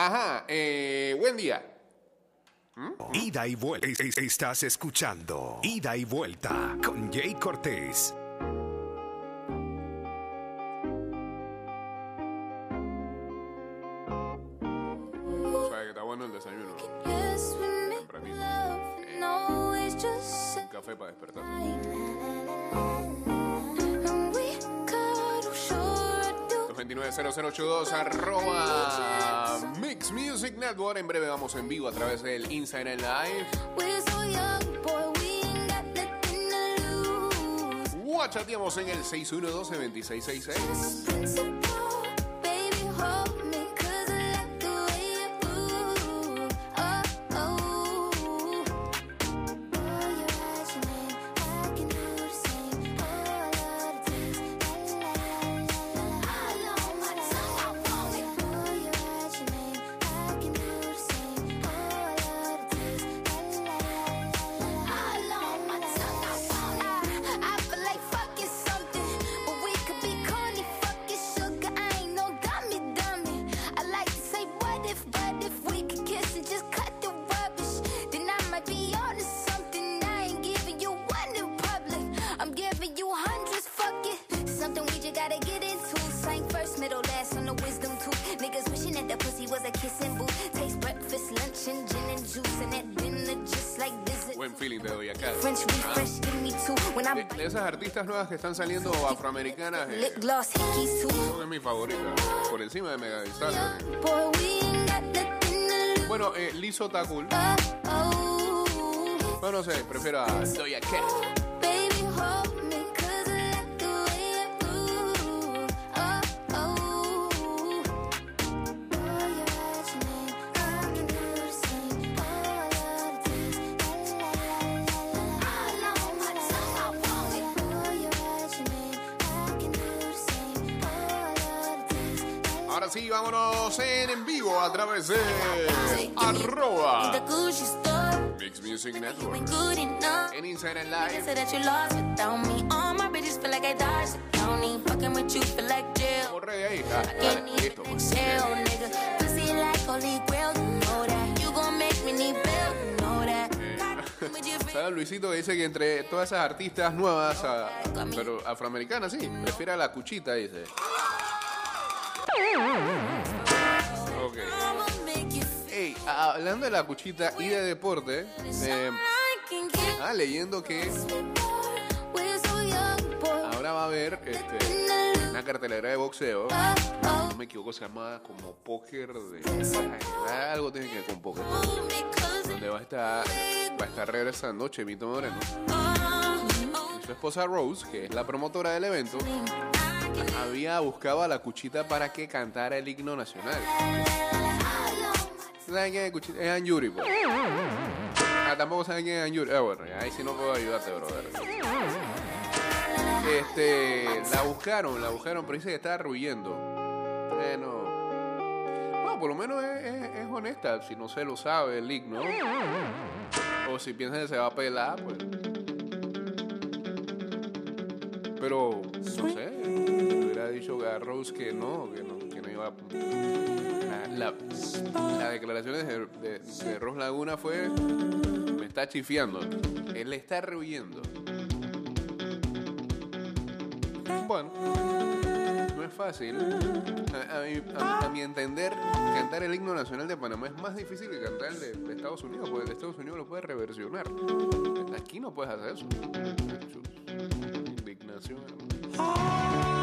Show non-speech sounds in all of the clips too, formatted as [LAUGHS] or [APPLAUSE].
Ajá, eh, buen día. Ida y vuelta. Es- es- Estás escuchando Ida y vuelta con Jay Cortés. O sea, que está bueno el desayuno. Tempranito. Un café para despertar. 229-0082 arroba Music Network. En breve vamos en vivo a través del Instagram Live. Guachateamos en el 6112-2666. Feeling De, de esas artistas nuevas que están saliendo afroamericanas, eh, son de mis favoritas. Por encima de Mega. Bueno, eh, Lizzo Takul. Bueno, no sé, prefiero a Doja Cat. Need bail, you know that. Would you feel- ¿Sabes, Luisito? Dice que entre todas esas artistas nuevas, ah, pero afroamericanas, sí, prefiere a la cuchita, dice. Hablando de la cuchita y de deporte, ah, leyendo que ahora va a haber este, una cartelera de boxeo. No me equivoco, se llama como póker de. algo tiene que ver con póker. Donde va a estar, va a estar regresando Chemito Moreno. su esposa Rose, que es la promotora del evento, había buscado a la cuchita para que cantara el himno nacional. ¿Saben quién es Cuchita? Es Anjuri, pues. Ah, tampoco saben quién es Anjuri. Ah, bueno, ahí sí no puedo ayudarte, brother. Este, la buscaron, la buscaron, pero dice que estaba rehuyendo. Bueno. Bueno, por lo menos es, es- es honesta, si no se lo sabe el himno. O si piensa que se va a pelar, pues. Pero, no sé, hubiera dicho a Rose que no, que no, La, la, la declaración de, Rose Laguna fue, me está chifiando, él está rehuyendo. Bueno, no es fácil. A, a mi, entender, cantar el himno nacional de Panamá es más difícil que cantar el de, Estados Unidos, porque el de Estados Unidos lo puedes reversionar. Aquí no puedes hacer eso. Indignación. hermano.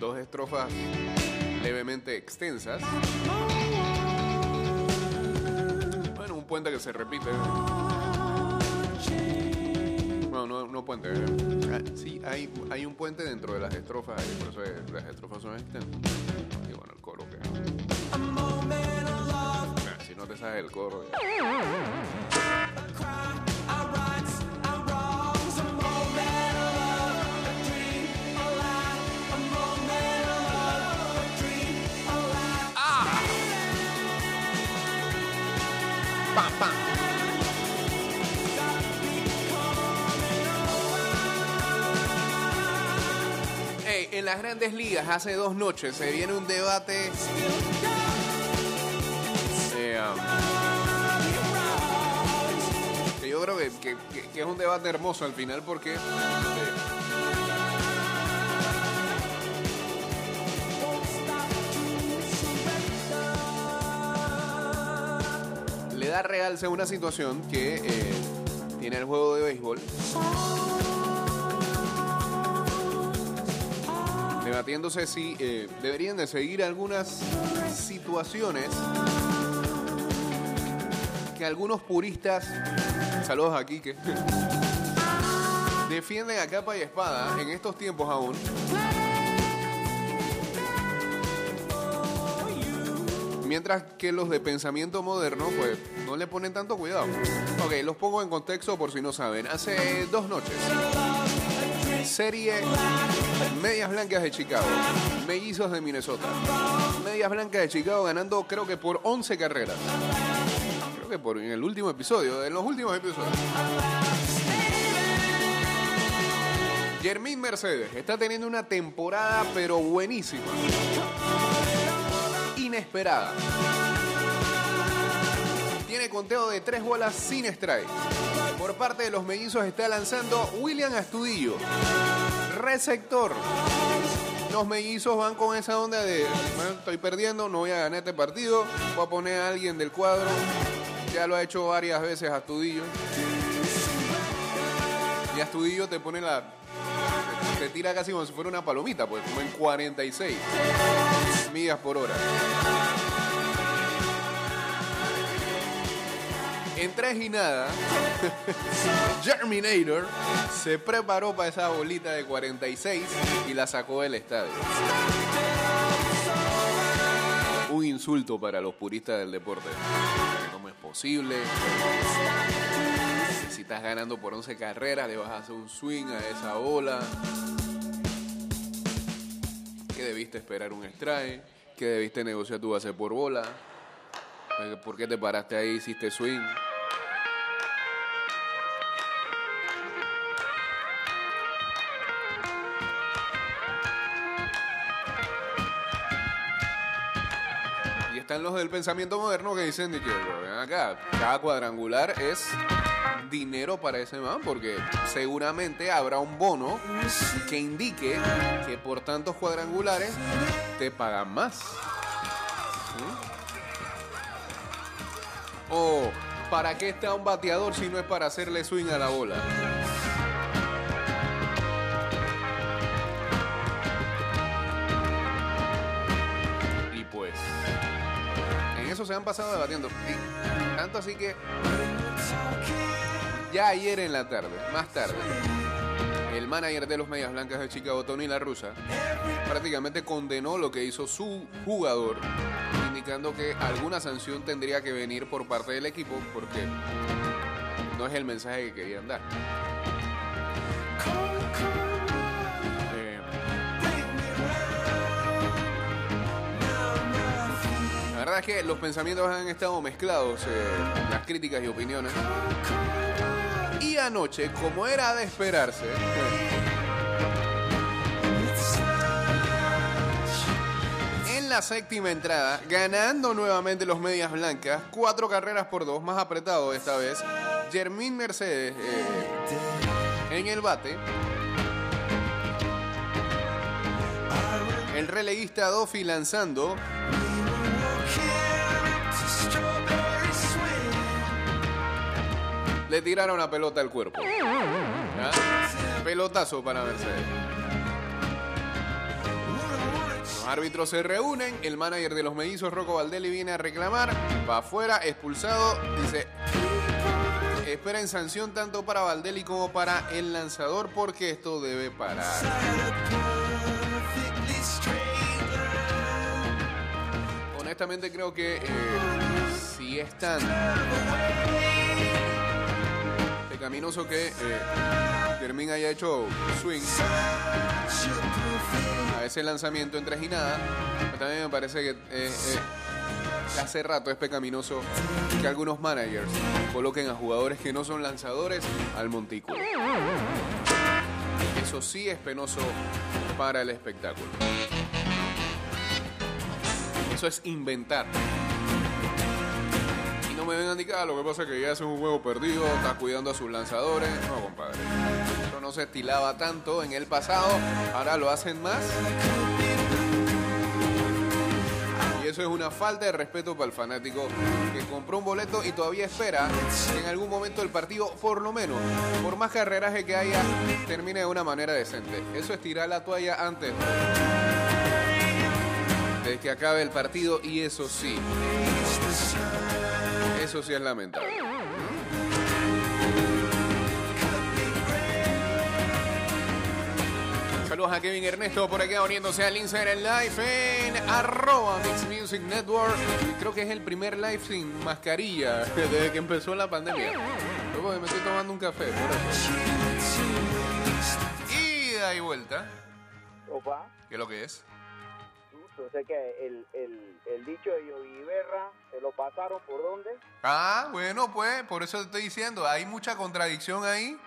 Dos estrofas levemente extensas. Bueno, un puente que se repite. No, no, no puente. Ah, Sí, hay, hay un puente dentro de las estrofas, por eso es- las estrofas son extensas. Y bueno, el coro que. Ah, Si no te sabes el coro. Las grandes ligas hace dos noches se viene un debate. eh, que yo creo que, es un debate hermoso al final porque. eh, le da realce una situación que eh, tiene el juego de béisbol. Debatiéndose si eh, deberían de seguir algunas situaciones que algunos puristas, saludos aquí que [LAUGHS] defienden a capa y espada en estos tiempos aún. Mientras que los de pensamiento moderno, pues, no le ponen tanto cuidado. Ok, los pongo en contexto por si no saben. Hace dos noches, serie Medias Blancas de Chicago, Mellizos de Minnesota. Medias Blancas de Chicago ganando creo que por 11 carreras. Creo que por en el último episodio, en los últimos episodios. Jermín Mercedes está teniendo una temporada pero buenísima. Inesperada. Tiene conteo de tres bolas sin strike. Por parte de los mellizos está lanzando William Astudillo. Receptor. Los mellizos van con esa onda de, "Bueno, estoy perdiendo, no voy a ganar este partido, voy a poner a alguien del cuadro. Ya lo ha hecho varias veces Astudillo. Y Astudillo te pone la... Te tira casi como si fuera una palomita, pues como en 46 millas por hora. En tres y nada, Germinator se preparó para esa bolita de 46 y la sacó del estadio. Un insulto para los puristas del deporte. ¿Cómo es posible? Si estás ganando por 11 carreras, le vas a hacer un swing a esa bola. Que debiste esperar un strike. Que debiste negociar tu base por bola. ¿Por qué te paraste ahí y hiciste swing? Y están los del pensamiento moderno que dicen que, acá, cada cuadrangular es dinero para ese man, porque seguramente habrá un bono que indique que por tantos cuadrangulares te pagan más. ¿Mm? O, ¿para qué está un bateador si no es para hacerle swing a la bola? Y pues, en eso se han pasado debatiendo. Tanto así que ya ayer en la tarde, más tarde, el manager de los Medias Blancas de Chicago, Tony La Russa, prácticamente condenó lo que hizo su jugador, que alguna sanción tendría que venir por parte del equipo porque no es el mensaje que querían dar. Eh, La verdad es que los pensamientos han estado mezclados, eh, las críticas y opiniones. Y anoche, como era de esperarse, en la séptima entrada, ganando nuevamente los medias blancas, cuatro carreras por dos, más apretado esta vez, Jermín Mercedes eh, en el bate. El releguista Dofi lanzando. Le tiraron la pelota al cuerpo. ¿Ah? Pelotazo para Mercedes. Los árbitros se reúnen, el manager de los mellizos, Rocco Valdelli, viene a reclamar, va afuera, expulsado, dice, esperen sanción tanto para Valdelli como para el lanzador porque esto debe parar. Honestamente creo que eh, si es tan pecaminoso que eh, Fermín haya hecho swing a ese lanzamiento en tres y nada, también me parece que eh, eh, hace rato es pecaminoso que algunos managers coloquen a jugadores que no son lanzadores al montículo. Eso sí es penoso para el espectáculo. Eso es inventar. No me vengan ni "Ah, lo que pasa es que ya es un juego perdido, está cuidando a sus lanzadores. No, compadre. Eso no se estilaba tanto en el pasado, ahora lo hacen más. Y eso es una falta de respeto para el fanático que compró un boleto y todavía espera que en algún momento el partido, por lo menos, por más carreraje que haya, termine de una manera decente. Eso es tirar la toalla antes de que acabe el partido y eso sí. Eso sí es lamentable. Saludos a Kevin Ernesto por acá uniéndose al Instagram Live en arroba Mix Music Network. Creo que es el primer live sin mascarilla [LAUGHS] desde que empezó la pandemia. Porque me estoy tomando un café, por eso. Ida y vuelta. Opa, ¿Qué es lo que es? Sé que el, el, el dicho de Yogi Berra se lo pasaron por dónde. Ah, bueno, pues, por eso te estoy diciendo, hay mucha contradicción ahí.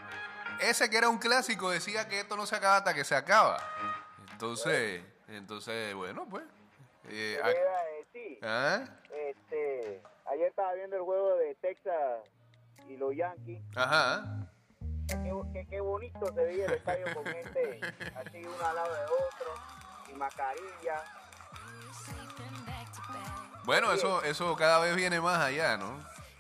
Ese que era un clásico decía que esto no se acaba hasta que se acaba. Entonces, entonces, bueno, pues. eh, ¿Qué iba a decir? ¿Ah? Este, ayer estaba viendo el juego de Texas y los Yankees. Ajá. Qué, bonito se veía el estadio con gente así uno al lado de otro, y mascarilla. Bueno, eso, eso cada vez viene más allá, ¿no?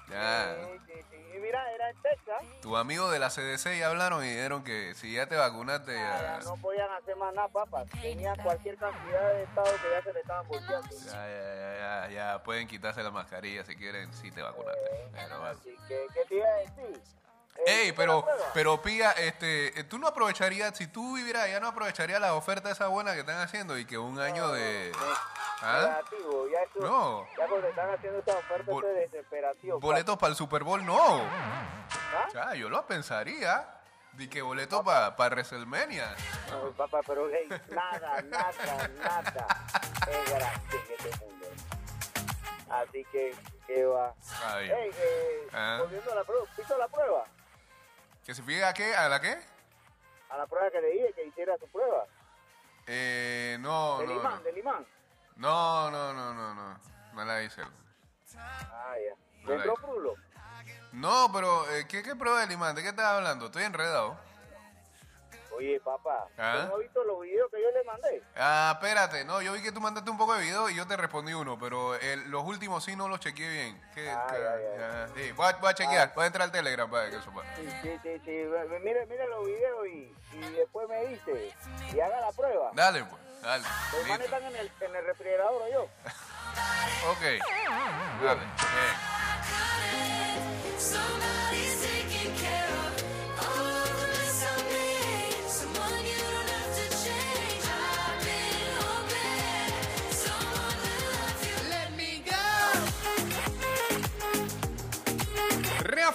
Ya. Sí, sí, sí. Y mira, era en Texas. Tus amigos de la CDC ya hablaron y dijeron que si ya te vacunaste, Ya, ya. no podían hacer más nada, papas. Tenían cualquier cantidad de estados que ya se le estaban volteando. Ya, ya, ya, ya, ya pueden quitarse la mascarilla si quieren, si te vacunaste. Pero. Así que, ¿qué te iba a decir? Ey, ¿hiciste pero, pero Pía, este, eh, tú no aprovecharías, si tú vivieras allá, no aprovecharías las ofertas esas buenas que están haciendo y que un año de... ¿Ah? Negativo, ya eso, No. ya cuando están haciendo esta oferta Bol- es desesperación. Boletos para el Super Bowl, no. ¿Ah? Ya, yo lo pensaría. Di que boletos para pa WrestleMania. No, papá, pero hey, nada, nada, nada es gratis en este mundo. Así que, ¿qué va? Ay. Hey, eh, Ah. volviendo a la prueba, ¿hizo la prueba? ¿Que se fije a qué? ¿A la qué? A la prueba que le dije que hiciera su prueba. Eh, no, del no, imán, no. del imán. No, no, no, no, no. No la hice. Ah, ya. No. No, pero, eh, ¿qué, ¿qué prueba del imán? ¿De qué estás hablando? Estoy enredado. Oye, papá, Ah. ¿tú no has visto los videos que yo le mandé? Ah, espérate, no, yo vi que tú mandaste un poco de video y yo te respondí uno, pero el- los últimos sí no los chequeé bien. ¿Qué- Ah, qué- ya, ya. ya, sí, voy, a, voy a chequear, voy a entrar al Telegram para que eso pueda. Sí, sí, sí, sí. Mire, mire los videos y, y después me dice y haga la prueba. Dale, pues, dale. Los manes están en el, en el refrigerador, ¿o yo. [LAUGHS] Ok, dale. bien.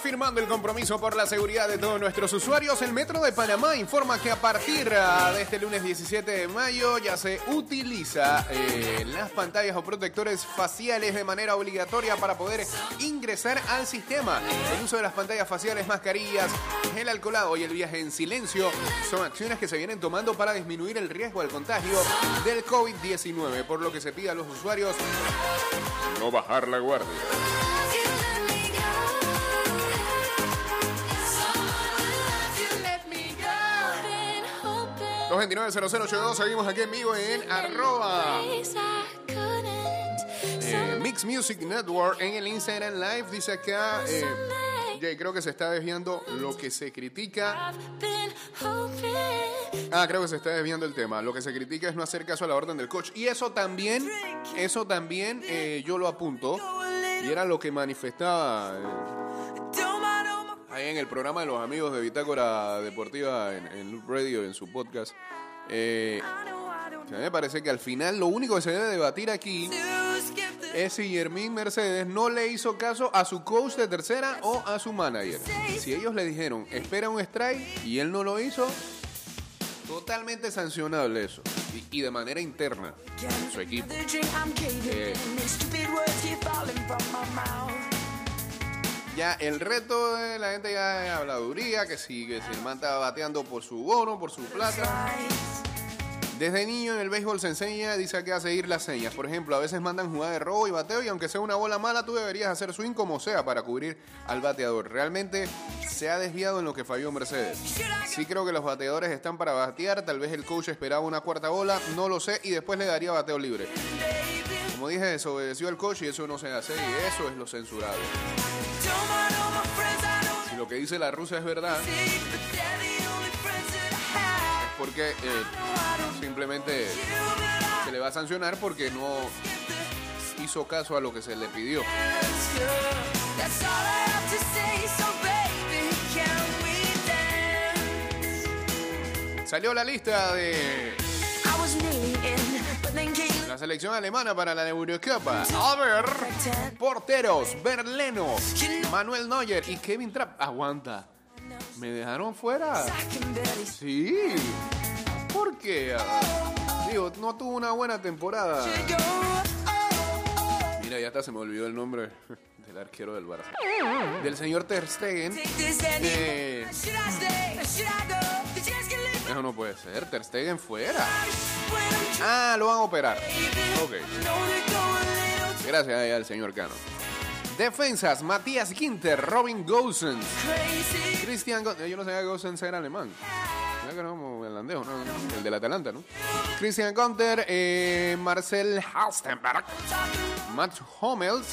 Reafirmando el compromiso por la seguridad de todos nuestros usuarios, el Metro de Panamá informa que a partir ah, de este lunes 17 de mayo ya se utiliza eh, las pantallas o protectores faciales de manera obligatoria para poder ingresar al sistema. El uso de las pantallas faciales, mascarillas, gel alcoholado y el viaje en silencio son acciones que se vienen tomando para disminuir el riesgo al contagio del COVID-19, por lo que se pide a los usuarios no bajar la guardia. 229-0082, seguimos aquí en vivo en arroba eh, Mix Music Network en el Instagram Live. Dice acá, eh, creo que se está desviando lo que se critica. Ah, creo que se está desviando el tema. Lo que se critica es no hacer caso a la orden del coach. Y eso también, eso también eh, yo lo apunto. Y era lo que manifestaba eh, en el programa de los amigos de Bitácora Deportiva en, Loop Radio, en su podcast. Eh, a mí me parece que al final lo único que se debe debatir aquí es si Yermín Mercedes no le hizo caso a su coach de tercera o a su manager. Si ellos le dijeron, espera un strike y él no lo hizo, totalmente sancionable eso. Y, y de manera interna, su equipo. Eh, Ya el reto de la gente ya es habladuría, que si, que si el man bateando por su bono, por su plata. Desde niño en el béisbol se enseña, dice que a seguir las señas. Por ejemplo, a veces mandan jugada de robo y bateo y aunque sea una bola mala, tú deberías hacer swing como sea para cubrir al bateador. Realmente se ha desviado en lo que falló Mercedes. Sí creo que los bateadores están para batear, tal vez el coach esperaba una cuarta bola, no lo sé, y después le daría bateo libre. Como dije, desobedeció al coach y eso no se hace y eso es lo censurado. Si lo que dice la rusa es verdad, es porque eh, simplemente se le va a sancionar porque no hizo caso a lo que se le pidió. Salió la lista de selección alemana para la Eurocopa. A ver, porteros, Berleno, Manuel Neuer y Kevin Trapp. Aguanta. ¿Me dejaron fuera? Sí. ¿Por qué? Digo, no tuvo una buena temporada. Mira, ya hasta se me olvidó el nombre del arquero del Barça. Del señor Ter Stegen. Eh, no puede ser. Ter Stegen fuera. Ah, lo van a operar. Ok. Gracias al señor Cano. Defensas, Matías Ginter, Robin Gosens, Christian... Go- Yo no sabía que Gosens era alemán. El del Atalanta, ¿no? Christian Gunter, eh, Marcel Halstenberg, Matt Hummels,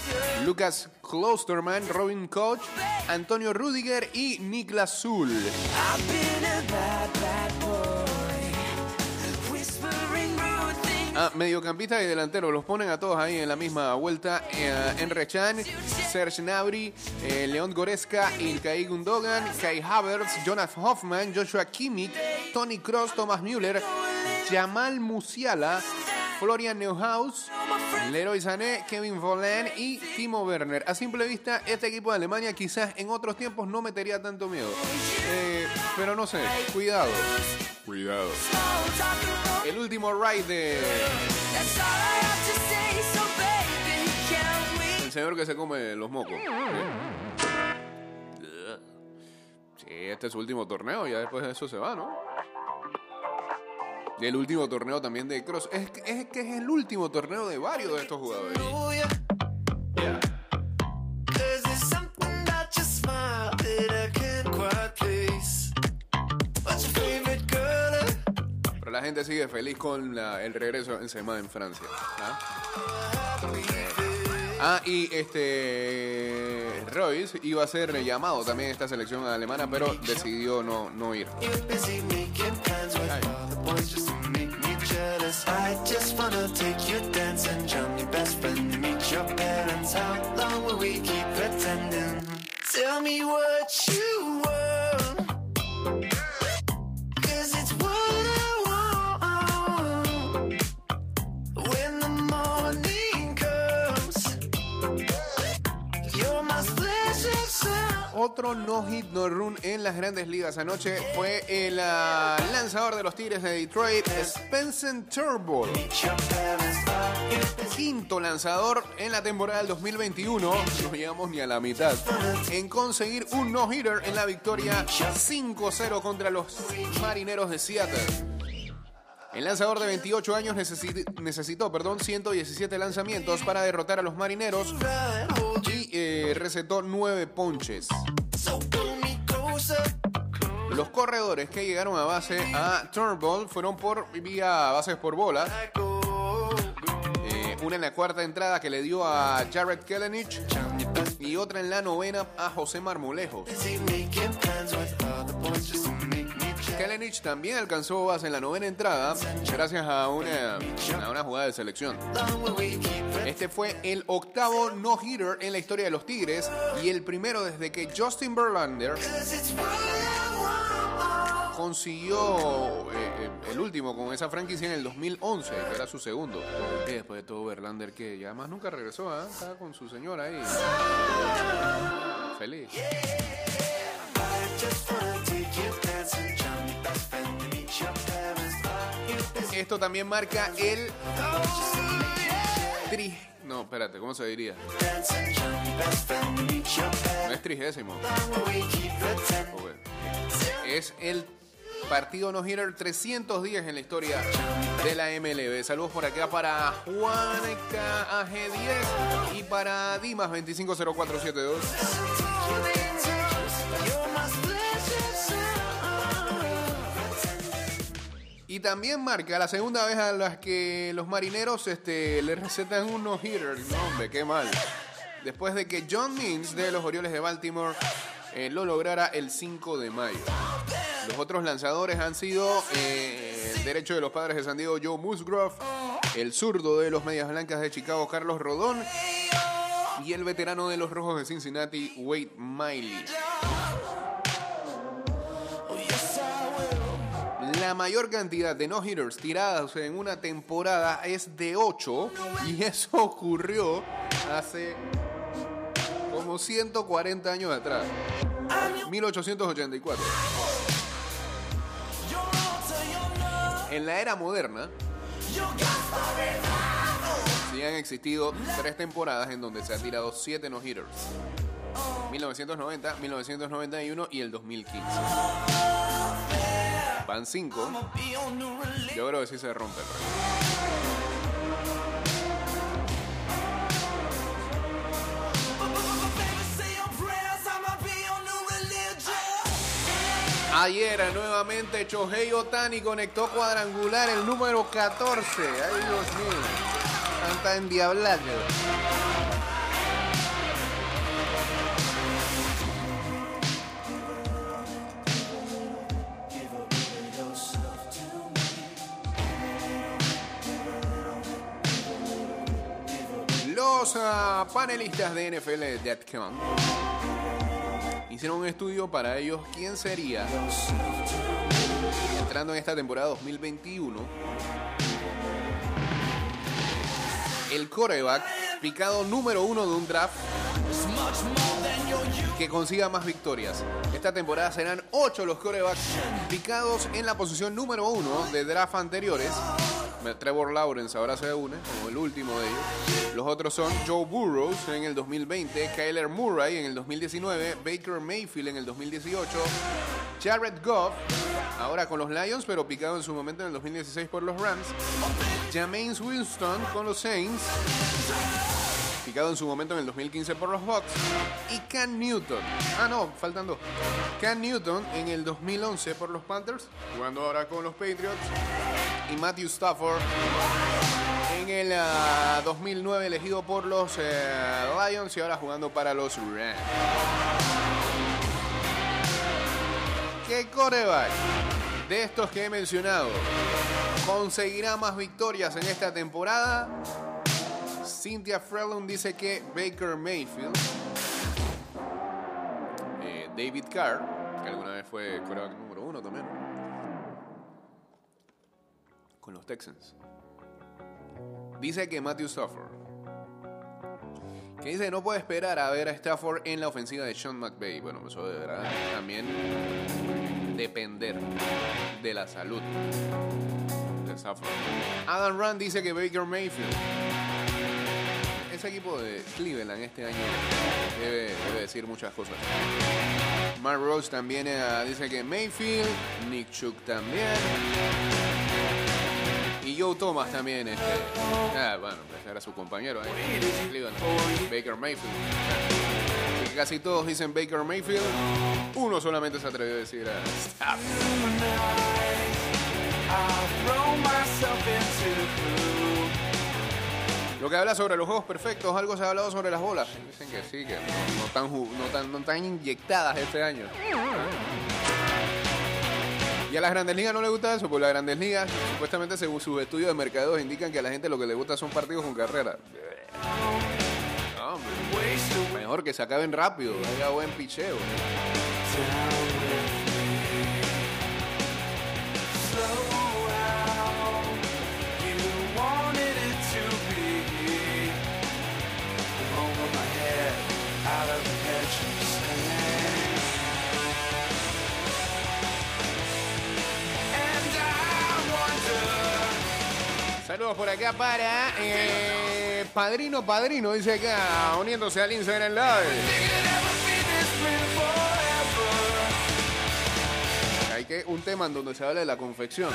Lucas Klosterman, Robin Koch, Antonio Rudiger y Niklas Zul. Ah, mediocampistas y delanteros, los ponen a todos ahí en la misma vuelta. Eh, Enre Chan, Serge Gnabry, eh, León Goretzka, Ilkay Gundogan, Kai Havertz, Jonas Hoffman, Joshua Kimmich, Tony Kroos, Thomas Müller, Jamal Musiala, Florian Neuhaus, Leroy Sané, Kevin Volland y Timo Werner. A simple vista, este equipo de Alemania quizás en otros tiempos no metería tanto miedo. Eh, pero no sé, cuidado. Cuidado. El último ride de el señor que se come los mocos. Sí, este es su último torneo, ya después de eso se va, ¿no? Y el último torneo también de Cross. Es, es que es el último torneo de varios de estos jugadores. La gente sigue feliz con la- el regreso de Benzema en Francia. ¿ah? Ah, y este Royce iba a ser llamado también a esta selección alemana, pero decidió no, no ir. You're Otro no hit no run en las grandes ligas anoche fue el ah, lanzador de los Tigres de Detroit, Spencer Turnbull. Quinto lanzador en la temporada del 2021, no llegamos ni a la mitad, en conseguir un no-hitter en la victoria 5-0 contra los Marineros de Seattle. El lanzador de 28 años necesi- necesitó perdón, 117 lanzamientos para derrotar a los Marineros y eh, recetó 9 ponches. Los corredores que llegaron a base a Turnbull fueron por vía bases por bola. Eh, una en la cuarta entrada que le dio a Jared Kellenich y otra en la novena a José Marmolejo. Kellenich también alcanzó base en la novena entrada gracias a una, una jugada de selección. Este fue el octavo no-hitter en la historia de los Tigres y el primero desde que Justin Verlander consiguió eh, eh, el último con esa franquicia en el 2011, que era su segundo. Y después de todo, Verlander que ya más nunca regresó, ¿ah? estaba con su señora ahí. Feliz. Esto también marca el tri- no, espérate, ¿cómo se diría? No es trigésimo. Ok. Es el partido no hitter 310 en la historia de la MLB. Saludos por acá para Juaneca AG10 y para Dimas 250472. Y también marca la segunda vez a las que los marineros este, le recetan un no-hitter. No, hombre, qué mal. Después de que John Means de los Orioles de Baltimore eh, lo lograra el 5 de mayo. Los otros lanzadores han sido eh, el derecho de los padres de San Diego, Joe Musgrove, el zurdo de los Medias Blancas de Chicago, Carlos Rodón, y el veterano de los Rojos de Cincinnati, Wade Miley. La mayor cantidad de no-hitters tiradas en una temporada es de 8 y [LAUGHS] eso ocurrió hace como 140 años atrás, 1884. En la era moderna, sí han existido tres temporadas en donde se ha tirado 7 no-hitters. 1990, 1991 y el 2015. Van 5. Yo creo que sí se rompe el récord. Ayer nuevamente Chohei Otani conectó cuadrangular el número 14. Ay Dios mío. Tanta endiablada. Los panelistas de NFL.com hicieron un estudio para ellos quién sería entrando en esta temporada 2021 el coreback picado número uno de un draft que consiga más victorias. Esta temporada serán ocho los corebacks picados en la posición número uno de draft anteriores. Trevor Lawrence ahora se une como el último de ellos. Los otros son Joe Burrows en el 2020, Kyler Murray en el 2019, Baker Mayfield en el 2018, Jared Goff ahora con los Lions, pero picado en su momento en el 2016 por los Rams, Jameis Winston con los Saints, en su momento en el 2015 por los Bucks, y Cam Newton. Ah, no, faltan dos. Cam Newton en el 2011 por los Panthers, jugando ahora con los Patriots, y Matthew Stafford en el ah, 2009 elegido por los eh, Lions y ahora jugando para los Rams. ¿Qué coreback de estos que he mencionado conseguirá más victorias en esta temporada? Cynthia Frelund dice que Baker Mayfield, eh, David Carr, que alguna vez fue coreback número uno también, con los Texans. Dice que Matthew Stafford, que dice no puede esperar a ver a Stafford en la ofensiva de Sean McVay. Bueno, eso deberá también depender de la salud de Stafford. Adam Rand dice que Baker Mayfield ese equipo de Cleveland este año debe, decir muchas cosas. Mark Rose también eh, dice que Mayfield, Nick Chuck también. Y Joe Thomas también. Este, ah, bueno, ese era su compañero. Baker Mayfield. Así que casi todos dicen Baker Mayfield. Uno solamente se atrevió a decir a Stafford. Lo que habla sobre los juegos perfectos, algo se ha hablado sobre las bolas. Dicen que sí, que no, no están, no tan, no tan inyectadas este año. Y a las grandes ligas no le gusta eso, porque las grandes ligas, supuestamente según sus estudios de mercados, indican que a la gente lo que le gusta son partidos con carrera. Mejor que se acaben rápido, haya buen picheo. Saludos por acá para eh, Padrino Padrino, dice acá, uniéndose al Instagram Live. Hay que un tema en donde se habla de la confección.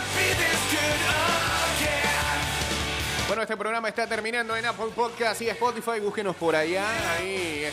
Bueno, este programa está terminando en Apple Podcast y Spotify. Búsquenos por allá. Ahí está.